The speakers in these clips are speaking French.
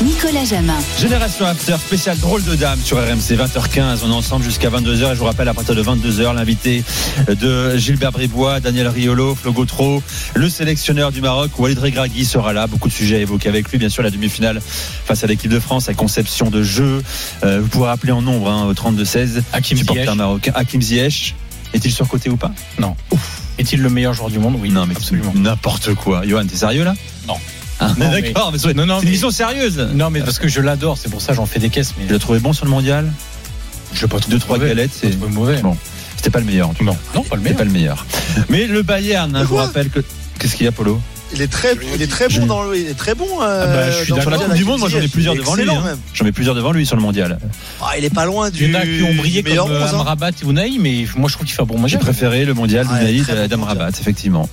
Nicolas Jamin. Génération After, spécial drôle de dame sur RMC 20h15. On est ensemble jusqu'à 22h et je vous rappelle à partir de 22h l'invité de Gilbert Bribois, Daniel Riolo, Flo Gautreau, le sélectionneur du Maroc, Walid Regragui sera là. Beaucoup de sujets à évoquer avec lui. Bien sûr, la demi-finale face à l'équipe de France, la conception de jeu. Euh, vous pourrez rappeler en nombre hein, au 32-16. Hakim Ziyech. marocain. Hakim Ziyech. Est-il surcoté ou pas? Non. Est-il le meilleur joueur du monde? Oui, Non, mais absolument. N'importe quoi. Johan, t'es sérieux là? Non. Ah, Non, mais D'accord, mais, c'est Non, non, c'est une mission sérieuse. Non, mais parce que je l'adore, c'est pour ça que j'en fais des caisses. Mais Je l'ai trouvé bon sur le mondial. je l'ai pas trouvé Deux, trois mauvais. galettes, c'est- mauvais. Bon. C'était pas le meilleur en tout cas. Non, non, pas le C'est meilleur. pas le meilleur. Mais le Bayern, hein, je vous rappelle que. Qu'est-ce qu'il y a, Polo? Il est très, il est très bon dans le, il est très bon. euh, Ah bah, je suis dans. Sur la Coupe du Monde, moi j'en ai plusieurs devant lui. hein. J'en ai plusieurs devant lui sur le mondial. Ah, il est pas loin du. Il y en a qui ont brillé comme euh, 11, hein. Amrabat et Unai, mais moi je trouve qu'il fait un bon J'ai mondial. préféré le mondial très bon d'Adam mondial. Rabat, effectivement.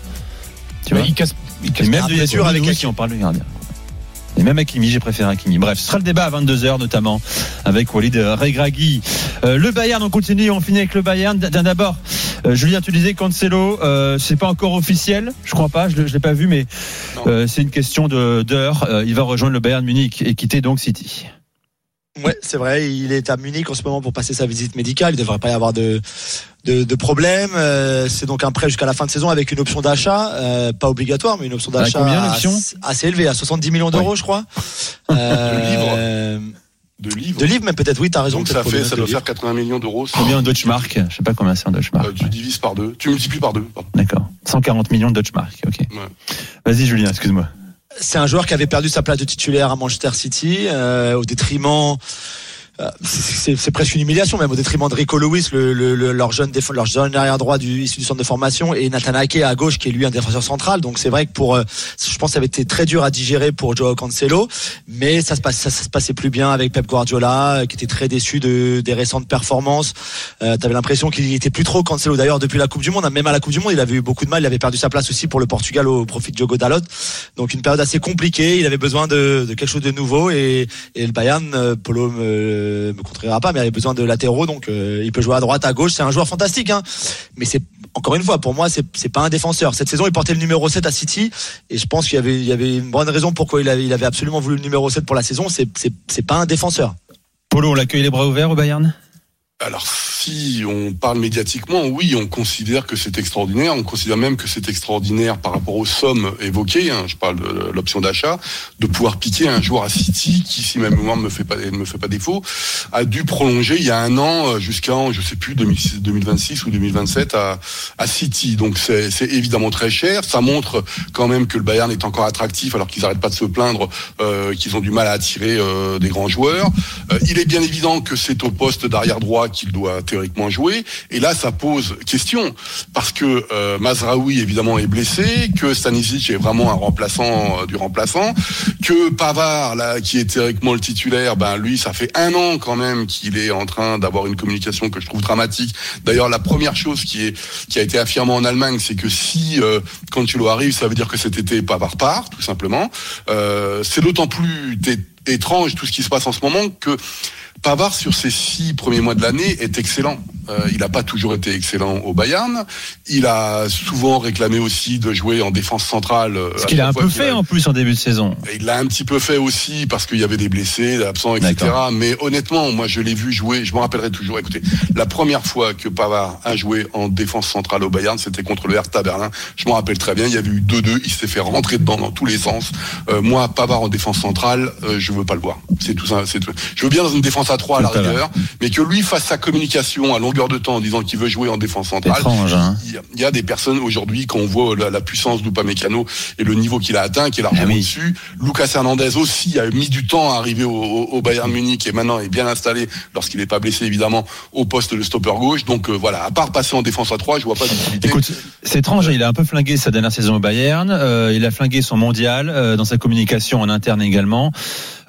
Tu vois il casse, Et même de sûr, avec Hakimi. on parle du gardien. Et même Hakimi, j'ai préféré Hakimi. Bref, ce sera le débat à 22h notamment avec Walid Regragui. Euh, le Bayern, on continue, on finit avec le Bayern. D'abord, euh, Julien, tu disais Cancelo, euh, c'est pas encore officiel, je crois pas, je, l'ai- je l'ai pas vu, mais euh, c'est une question de- d'heure. Euh, il va rejoindre le Bayern Munich et quitter donc City. Ouais, c'est vrai. Il est à Munich en ce moment pour passer sa visite médicale. Il devrait pas y avoir de de, de problème. Euh, c'est donc un prêt jusqu'à la fin de saison avec une option d'achat, euh, pas obligatoire, mais une option À d'achat combien, l'option assez- assez élevée, à 70 millions d'euros, je crois. Euh, de livres. de livres, même peut-être. Oui, t'as raison. Donc ça fait, ça doit livres. faire 80 millions d'euros. Combien en Deutschmark? Je sais pas combien c'est en Deutschmark. Euh, tu ouais. divises par deux. Tu multiplies par deux. pardon. D'accord. 140 millions de Deutschmark, ok. Ouais. Vas-y Julien, excuse-moi. C'est un joueur qui avait perdu sa place de titulaire à Manchester City euh, au détriment. Euh, c'est- presque une humiliation même au détriment de Rico Lewis, le, le- le- leur jeune défense, leur jeune arrière droit du issu du centre de formation, et Nathan Ake à gauche qui est lui un défenseur central. Donc c'est vrai que pour, euh, je pense, que ça avait été très dur à digérer pour Joao Cancelo, mais ça se passe, ça, se passait plus bien avec Pep Guardiola, euh, qui était très déçu de des récentes performances. Euh, T'avais l'impression qu'il était plus trop Cancelo. D'ailleurs depuis la Coupe du Monde, hein, même à la Coupe du Monde, il avait eu beaucoup de mal. Il avait perdu sa place aussi pour le Portugal au profit de Diogo Dalot. Donc une période assez compliquée. Il avait besoin de, de quelque chose de nouveau et, et le Bayern, euh, Polo me, contrera pas, mais il avait besoin de latéraux. Donc euh, il peut jouer à droite, à gauche. C'est un joueur fantastique, hein. Mais c'est encore une fois pour moi, c'est c'est pas un défenseur. Cette saison, il portait le numéro 7 à City et je pense qu'il y avait une bonne raison pourquoi il avait absolument voulu le numéro 7 pour la saison. C'est c'est c'est pas un défenseur. Polo, on l'accueille les bras ouverts au Bayern? Alors si on parle médiatiquement, oui, on considère que c'est extraordinaire. On considère même que c'est extraordinaire par rapport aux sommes évoquées. hein, je parle de l'option d'achat, de pouvoir piquer un joueur à City qui, si ma mémoire ne me fait pas me fait pas défaut, a dû prolonger il y a un an euh, jusqu'en je sais plus 2006 2026 ou 2027 à, City. Donc c'est c'est évidemment très cher. Ça montre quand même que le Bayern est encore attractif alors qu'ils n'arrêtent pas de se plaindre euh, qu'ils ont du mal à attirer euh, des grands joueurs. Euh, il est bien évident que c'est au poste d'arrière droit qu'il doit théoriquement jouer. Et là, ça pose question parce que euh, Mazraoui évidemment est blessé, que Stanisic est vraiment un remplaçant euh, du remplaçant, que Pavard là qui est théoriquement le titulaire, ben lui, ça fait un an quand même qu'il est en train d'avoir une communication que je trouve dramatique. D'ailleurs, la première chose qui est qui a été affirmée en Allemagne, c'est que si euh, Cancelo arrive, ça veut dire que cet été Pavard part, tout simplement. Euh, c'est d'autant plus étrange tout ce qui se passe en ce moment que Pavard, sur ses six premiers mois de l'année, est excellent. Euh, il n'a pas toujours été excellent au Bayern. Il a souvent réclamé aussi de jouer en défense centrale. euh, Ce qu'il a un peu fait a- en plus en début de saison. Il l'a un petit peu fait aussi parce qu'il y avait des blessés, des absents, etc. Mais honnêtement, moi, je l'ai vu jouer. Je me rappellerai toujours. Écoutez, la première fois que Pavard a joué en défense centrale au Bayern, c'était contre le Hertha Berlin. Je me rappelle très bien. Il y avait eu 2-2. Il s'est fait rentrer dedans dans tous les sens. Euh, moi, Pavard en défense centrale, euh, je veux pas le voir. C'est tout ça. Tout. Je veux bien dans une défense à 3 à la rigueur, mais que lui fasse sa communication à longueur de temps en disant qu'il veut jouer en défense centrale. Étrange, hein. Il y a- il y a des personnes aujourd'hui quand on voit la, la puissance d'Upamecano et le niveau qu'il a atteint, qui est largement Ah oui. au-dessus. Lucas Hernandez aussi a mis du temps à arriver au, au- au Bayern Munich et maintenant est bien installé lorsqu'il n'est pas blessé évidemment au poste de stopper gauche. Donc euh, voilà, à part passer en défense à 3, je vois pas d'utilité. Écoute, c'est étrange, il a un peu flingué sa dernière saison au Bayern, euh, il a flingué son mondial, euh, dans sa communication en interne également.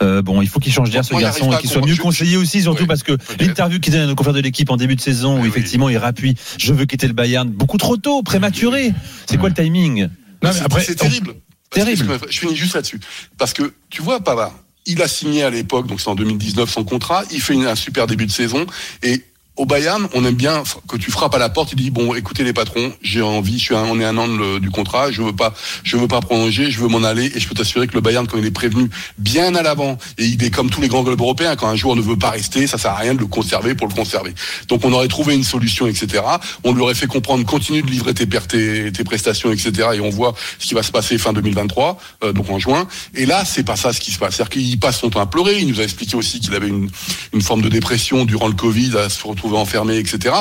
Euh, bon, il faut qu'il change d'air ce garçon et qu'il soit mieux conseillé aussi, surtout Oui, parce que l'interview qu'il donne à nos confrères de l'équipe en début de saison, où Oui, effectivement il rappuie, je veux quitter le Bayern, beaucoup trop tôt, prématuré. C'est quoi le timing? Non, mais C'est- après, c'est terrible. Terrible. Je finis juste là-dessus. Parce que, tu vois, Pavard, il a signé à l'époque, donc c'est en 2019 son contrat, il fait une- un super début de saison, et au Bayern, on aime bien que tu frappes à la porte. Il dit bon, écoutez les patrons, j'ai envie, je un- on est un an du contrat, je veux pas, je veux pas prolonger, je veux m'en aller. Et je peux t'assurer que le Bayern, quand il est prévenu bien à l'avant, et il est comme tous les grands clubs européens, quand un joueur ne veut pas rester, ça sert à rien de le conserver pour le conserver. Donc on aurait trouvé une solution, etc. On lui aurait fait comprendre, continue de livrer tes, tes, tes prestations, etc. Et on voit ce qui va se passer fin 2023, euh, donc en juin. Et là, c'est pas ça ce qui se passe. C'est-à-dire qu'il passe son temps à pleurer. Il nous a expliqué aussi qu'il avait une, une forme de dépression durant le Covid, à se retrouver enfermé, etc.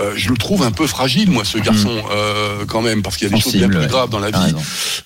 Euh, je le trouve un peu fragile, moi, ce garçon, euh, quand même, parce qu'il y a des choses bien plus graves dans la vie.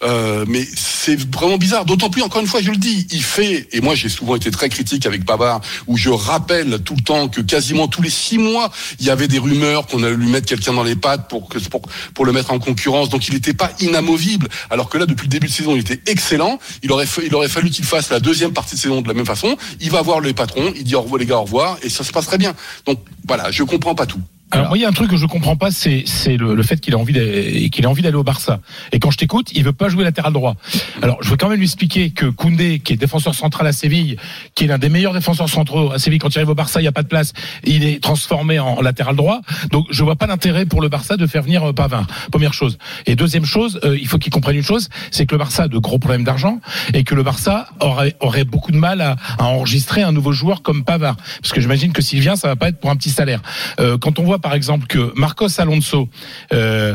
Euh, mais c'est vraiment bizarre. D'autant plus, encore une fois, je le dis, il fait, et moi j'ai souvent été très critique avec Pavard, où je rappelle tout le temps que quasiment tous les six mois, il y avait des rumeurs qu'on allait lui mettre quelqu'un dans les pattes pour, que, pour, pour le mettre en concurrence. Donc il n'était pas inamovible. Alors que là, depuis le début de saison, il était excellent. Il aurait, fa- il aurait fallu qu'il fasse la deuxième partie de saison de la même façon. Il va voir les patrons, il dit au revoir les gars, au revoir, et ça se passe très bien. Donc voilà, je comprends pas tout. Alors, moi, il y a un truc que je comprends pas, c'est le, le fait qu'il a envie d'aller qu'il a envie d'aller au Barça. Et quand je t'écoute, il veut pas jouer latéral droit. Alors, je veux quand même lui expliquer que Koundé, qui est défenseur central à Séville, qui est l'un des meilleurs défenseurs centraux à Séville, quand il arrive au Barça, il y a pas de place, il est transformé en latéral droit. Donc, je vois pas l'intérêt pour le Barça de faire venir euh, Pavard. Première chose. Et deuxième chose, euh, il faut qu'il comprenne une chose, c'est que le Barça a de gros problèmes d'argent et que le Barça aurait aurait beaucoup de mal à, à enregistrer un nouveau joueur comme Pavard, parce que j'imagine que s'il vient, ça va pas être pour un petit salaire. Euh, quand on voit par exemple que Marcos Alonso euh,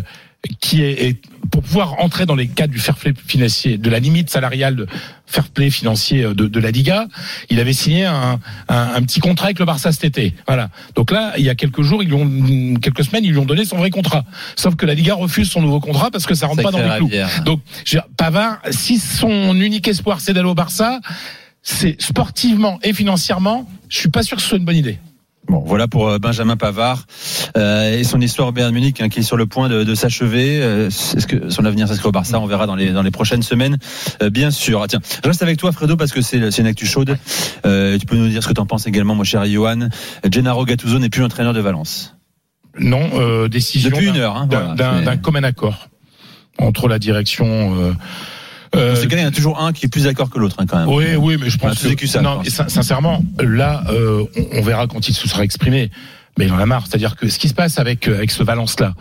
qui est, est- pour pouvoir entrer dans les cadres du fair play financier, de la limite salariale de fair play financier de, de la Liga, il avait signé un, un, un petit contrat avec le Barça cet été. Voilà. Donc là, il y a quelques jours, ils lui ont, quelques semaines, ils lui ont donné son vrai contrat. Sauf que la Liga refuse son nouveau contrat parce que ça rentre pas dans les clous. Donc, Pavard, si son unique espoir c'est d'aller au Barça, c'est sportivement et financièrement, je suis pas sûr que ce soit une bonne idée. Bon, voilà pour euh, Benjamin Pavard euh, et son histoire au Bayern Munich hein, qui est sur le point de, de s'achever. Euh, Est-ce que son avenir s'inscrit au Barça On verra dans les dans les prochaines semaines, euh, bien sûr. Ah, tiens, je reste avec toi, Fredo, parce que c'est c'est une actu chaude. Euh, tu peux nous dire ce que tu en penses également, mon cher Johan. Gennaro Gattuso n'est plus entraîneur de Valence Non, euh, décision depuis une heure. Hein, voilà. d'un commun accord entre la direction. Euh, Dans cas, il y en a toujours un qui est plus d'accord que l'autre, hein, quand même. oui, oui, mais je pense c'est que ça, non, mais sincèrement, là, euh, on, on verra quand il se sera exprimé. Mais il en a marre. C'est-à-dire que ce qui se passe avec euh, avec ce Valence-là,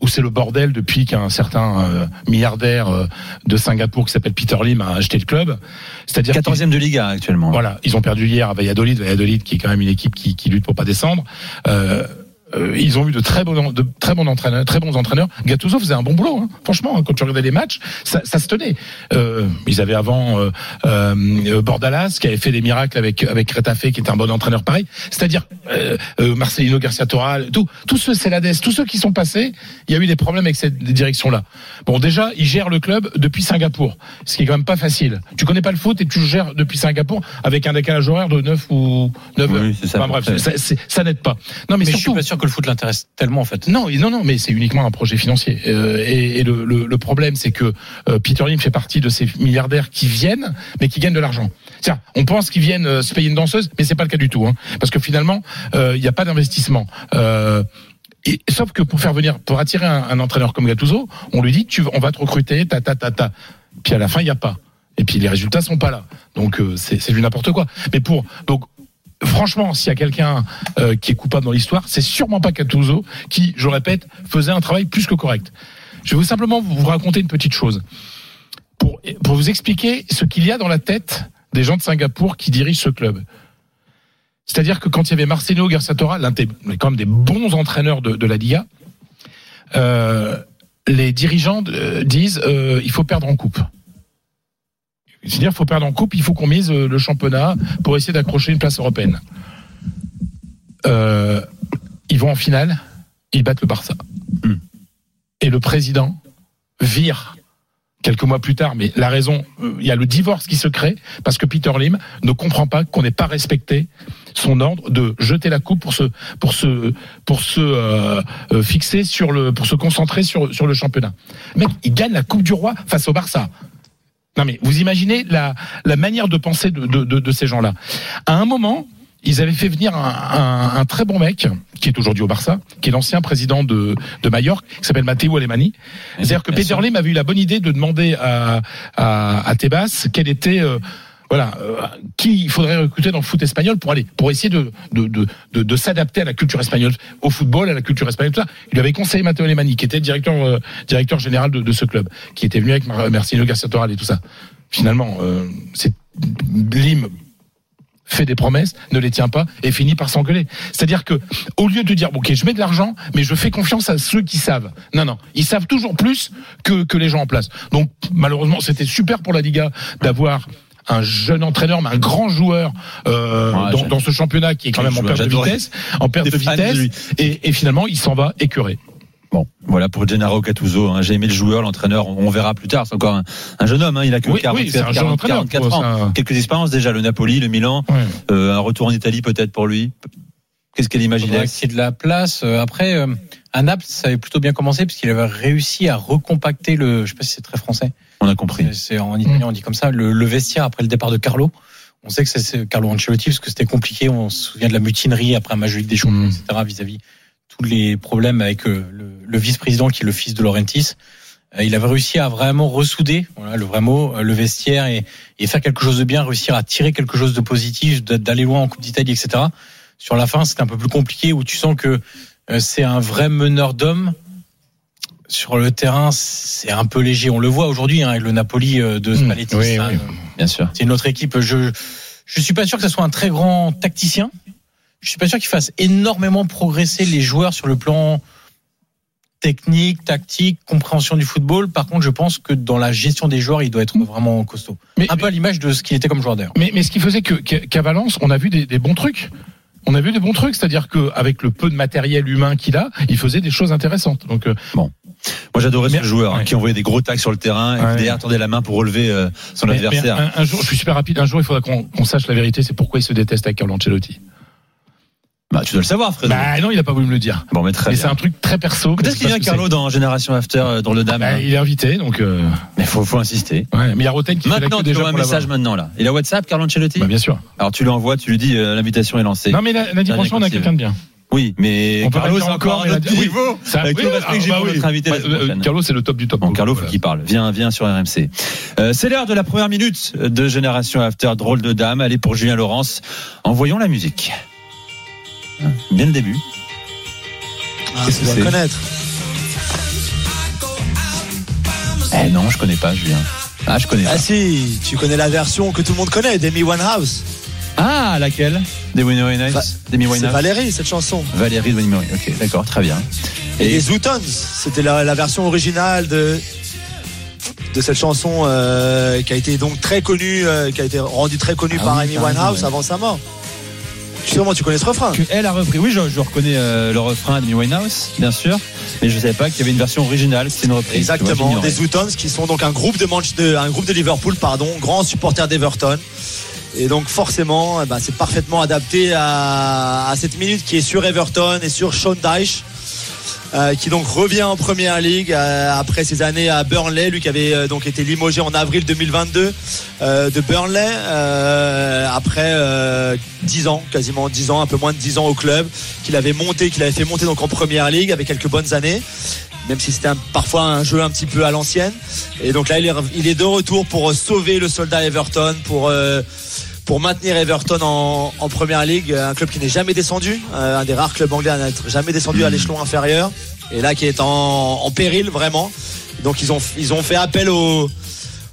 où c'est le bordel depuis qu'un certain euh, milliardaire euh, de Singapour qui s'appelle Peter Lim a acheté le club. C'est-à-dire qu'il- 14e de Liga actuellement. Voilà, ils ont perdu hier à Valladolid, Valladolid qui est quand même une équipe qui, qui lutte pour pas descendre. Euh, euh, ils ont eu de très bons, de très bons entraîneurs, très bons entraîneurs. Gattuso faisait un bon boulot, hein. franchement. hein, quand tu regardais les matchs, ça, ça se tenait. Euh, ils avaient avant euh, euh, Bordalas qui avait fait des miracles avec avec Retafe, qui était un bon entraîneur pareil. C'est-à-dire euh, euh, Marcelino Garcia Toral, tout, tous ceux Celades, tous ceux qui sont passés, il y a eu des problèmes avec cette direction-là. Bon, déjà, ils gèrent le club depuis Singapour, ce qui est quand même pas facile. Tu connais pas le foot et tu le gères depuis Singapour avec un décalage horaire de 9 ou 9 heures. Oui, c'est ça. Enfin, bref, ça, ça n'aide pas. Non, mais, Mais je suis surtout, pas sûr que le foot l'intéresse tellement en fait. non, non, non, mais c'est uniquement un projet financier. Euh, et le, problème, c'est que euh, Peter Lim fait partie de ces milliardaires qui viennent, mais qui gagnent de l'argent. Tiens, on pense qu'ils viennent euh, se payer une danseuse, mais c'est pas le cas du tout, hein, parce que finalement, il n'y a pas d'investissement. Sauf que pour faire venir, pour attirer un, entraîneur comme Gattuso, on lui dit, on va te recruter, ta ta ta ta. Puis à la fin, il n'y a pas. Et puis les résultats sont pas là. Donc c'est du n'importe quoi. Mais pour donc franchement, s'il y a quelqu'un euh, qui est coupable dans l'histoire, c'est sûrement pas Gattuso qui, je répète, faisait un travail plus que correct. Je vais simplement vous raconter une petite chose pour pour vous expliquer ce qu'il y a dans la tête des gens de Singapour qui dirigent ce club. C'est-à-dire que quand il y avait Marcelo Garçatora, l'un des quand même des bons entraîneurs de, de la Liga, euh, les dirigeants euh, disent euh, il faut perdre en coupe. C'est-à-dire, il faut perdre en coupe, il faut qu'on mise euh, le championnat pour essayer d'accrocher une place européenne. Euh, ils vont en finale, ils battent le Barça. Hmm. Et le président vire quelques mois plus tard, mais la raison, euh, il y a le divorce qui se crée parce que Peter Lim ne comprend pas qu'on n'ait pas respecté son ordre de jeter la coupe pour se pour se pour se euh, euh, fixer sur le pour se concentrer sur sur le championnat. Mec, il gagne la Coupe du Roi face au Barça. Non mais vous imaginez la, la manière de penser de, de, de, de ces gens-là. À un moment, ils avaient fait venir un, un, un très bon mec, qui est aujourd'hui au Barça, qui est l'ancien président de, de Majorque, qui s'appelle Matteo Alemani. C'est-à-dire que Peter. Lim avait eu la bonne idée de demander à, à, à Tebas quel était... euh, Voilà, euh, qui il faudrait recruter dans le foot espagnol pour aller, pour essayer de de de, de, de s'adapter à la culture espagnole, au football, à la culture espagnole, tout ça. Il lui avait conseillé Matteo Lemani, qui était directeur euh, directeur général de, de ce club, qui était venu avec Mar- Marcelo Garcia Toral et tout ça. Finalement, euh, c'est Lim fait des promesses, ne les tient pas et finit par s'engueuler. C'est-à-dire que au lieu de dire ok je mets de l'argent mais je fais confiance à ceux qui savent. Non non, ils savent toujours plus que que les gens en place. Donc malheureusement c'était super pour la Liga d'avoir un jeune entraîneur, mais un grand joueur euh, Ouais, dans, dans ce championnat qui est quand même en perte de vitesse, en perte de vitesse, et, et finalement il s'en va écœuré. Bon, voilà pour Gennaro Gattuso. hein. J'ai aimé le joueur, l'entraîneur. On verra plus tard. C'est encore un, un jeune homme. hein. Il a que Oui, 40, oui, c'est un jeune 40, entraîneur, 44 quoi, ans. c'est un- Quelques expériences déjà. Le Napoli, le Milan, Ouais. euh, un retour en Italie peut-être pour lui. Qu'est-ce qu'elle imagine faudrait qu'il y ait de la place. Euh, Après, euh, à Naples, ça avait plutôt bien commencé parce qu'il avait réussi à recompacter le. Je sais pas si c'est très français. On a compris. C'est- C'est en italien, on dit comme ça. Le, le vestiaire après le départ de Carlo. On sait que c'est- c'est Carlo Ancelotti parce que c'était compliqué. On se souvient de la mutinerie après un match des Champions, Mm. etc. Vis-à-vis tous les problèmes avec euh, le, le vice-président qui est le fils de Laurentis. Euh, Il avait réussi à vraiment ressouder, voilà le vrai mot, euh, le vestiaire et, et faire quelque chose de bien, réussir à tirer quelque chose de positif, d'aller loin en Coupe d'Italie, etc. Sur la fin, c'était un peu plus compliqué où tu sens que c'est un vrai meneur d'hommes. Sur le terrain, c'est un peu léger. On le voit aujourd'hui hein, avec le Napoli euh, de Mm. Spalletti. Oui, oui. Bien sûr. c'est une autre équipe. Je je suis pas sûr que ce soit un très grand tacticien. Je suis pas sûr qu'il fasse énormément progresser les joueurs sur le plan technique, tactique, compréhension du football. Par contre, je pense que dans la gestion des joueurs, il doit être vraiment costaud. Mais, Un peu à l'image de ce qu'il était comme joueur d'ailleurs. Mais, mais ce qui faisait que qu'à Valence, on a vu des, des bons trucs. On a vu des bons trucs, c'est-à-dire qu'avec le peu de matériel humain qu'il a, il faisait des choses intéressantes. Donc, euh, Moi, j'adorais ce joueur hein, ouais. qui envoyait des gros tacs sur le terrain et Ouais. qui derrière tendait la main pour relever euh, son mais- adversaire. mais un, un jour, je suis super rapide. Un jour, il faudra qu'on sache la vérité. C'est pourquoi il se déteste avec Carlo Ancelotti. Bah, tu dois le savoir, Fredo. Bah non, il a pas voulu me le dire. bon, mais très Mais c'est un truc très perso. Peut-être qu'il vient Parce que Carlo dans Génération After euh, dans le Dame. Bah, hein. il est invité, donc. Euh, Mais faut, faut insister. ouais. Mais il y a Roten qui Maintenant, tu envoies un message maintenant là. Il a WhatsApp, Carlo Ancelotti Bah, bien sûr. Alors tu lui envoies, tu lui dis euh, l'invitation est lancée. Non, mais Dernier franchement, on a quelqu'un de bien. Oui, mais On peut Carlo pas c'est encore un autre niveau. Respect que ah, j'ai bah pour oui. notre invité Bah, euh, prochaine. Carlo, c'est le top du top. Bon, Carlo, faut voilà. qu'il parle. Viens, viens sur RMC. Euh, c'est l'heure de la première minute de Génération After. Drôle de dame. Allez pour Julien Laurence. Envoyons la musique. Bien le début. Ah, Qu'est-ce tu que dois c'est connaître. Eh non, je connais pas Julien. Ah, je connais pas. Ah si, tu connais la version que tout le monde connaît, d'Amy Winehouse. Ah, laquelle Des Winnie Winehouse Demi C'est Valérie, cette chanson. Valérie de Winnie. Ok, d'accord, très bien. Et, Et les Zootons, c'était la, la version originale de de cette chanson euh, qui a été donc très connue, euh, qui a été rendue très connue Ah par oui, Amy Winehouse ouais. avant sa mort. Sûrement, tu connais ce refrain. que elle a repris. Oui, je, je reconnais euh, le refrain de Demi Winehouse, bien sûr. Mais je savais pas qu'il y avait une version originale, c'était une reprise. Vois, Exactement, j'ignorais. des Zootons qui sont donc un groupe de, Manch- de un groupe de Liverpool, pardon, grand supporter d'Everton. Et donc forcément, eh ben, c'est parfaitement adapté à, cette minute qui est sur Everton et sur Sean Dyche. euh, qui donc revient en première ligue euh, après ses années à Burnley, lui qui avait euh, donc été limogé en avril 2022 euh, de Burnley après euh, 10 ans, quasiment 10 ans, un peu moins de 10 ans au club, qu'il avait monté, qu'il avait fait monter donc en première ligue avec quelques bonnes années même si c'était parfois un jeu un petit peu à l'ancienne. Et donc là, il est, il est de retour pour euh, sauver le soldat Everton, pour, euh, pour maintenir Everton en, en première ligue, un club qui n'est jamais descendu, euh, un des rares clubs anglais à n'être jamais descendu à l'échelon inférieur, et là qui est en, en péril vraiment. Donc ils ont, ils ont fait appel au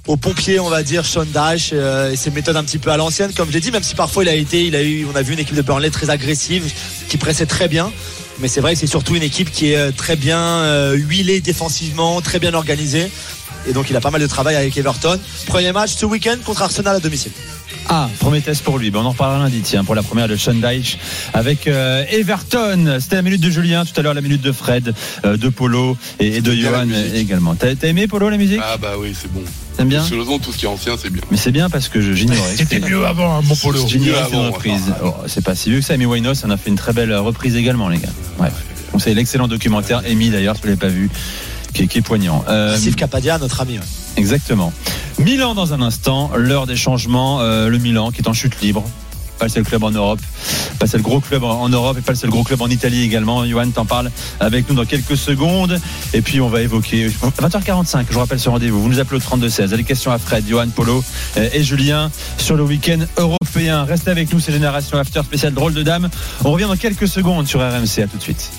aux pompiers, on va dire, Sean Dash euh, et ses méthodes un petit peu à l'ancienne, comme j'ai dit, même si parfois il a été, il a eu, on a vu une équipe de Burnley très agressive, qui pressait très bien. Mais c'est vrai que c'est surtout une équipe qui est euh, très bien euh, huilée défensivement, très bien organisée. Et donc il a pas mal de travail avec Everton. Premier match ce week-end contre Arsenal à domicile. Ah, premier test pour lui. Ben, on en reparlera lundi, tiens, pour la première de Sean Dyche avec euh, Everton. C'était la minute de Julien, tout à l'heure la minute de Fred, euh, de Polo et, et de Johan également. T'as t'as aimé Polo la musique? Ah bah oui, c'est bon. T'aimes bien tout ce qui est ancien, c'est bien. Mais c'est bien parce que je- j'ignorais. C'était mieux avant, hein, mon polo. J'ignorais avant, reprise. ouais. Oh, c'est pas si vieux que ça. Amy Winehouse en a fait une très belle reprise également, les gars. Bref. On sait l'excellent documentaire, Amy d'ailleurs, si vous l'avez pas vu, qui, est- qui est poignant. Euh, Steve Capadia, notre ami. ouais. Exactement. Milan dans un instant, l'heure des changements. euh, le Milan qui est en chute libre. Pas le seul club en Europe. Pas le seul gros club en Europe et pas le seul gros club en Italie également. Johan t'en parle avec nous dans quelques secondes. Et puis on va évoquer 20h45. Je vous rappelle ce rendez-vous. Vous nous appelez au 32 16. Les questions à Fred, Johan, Polo et Julien sur le week-end européen. Restez avec nous. C'est Génération After spécial drôle de dame. On revient dans quelques secondes sur RMC. À tout de suite.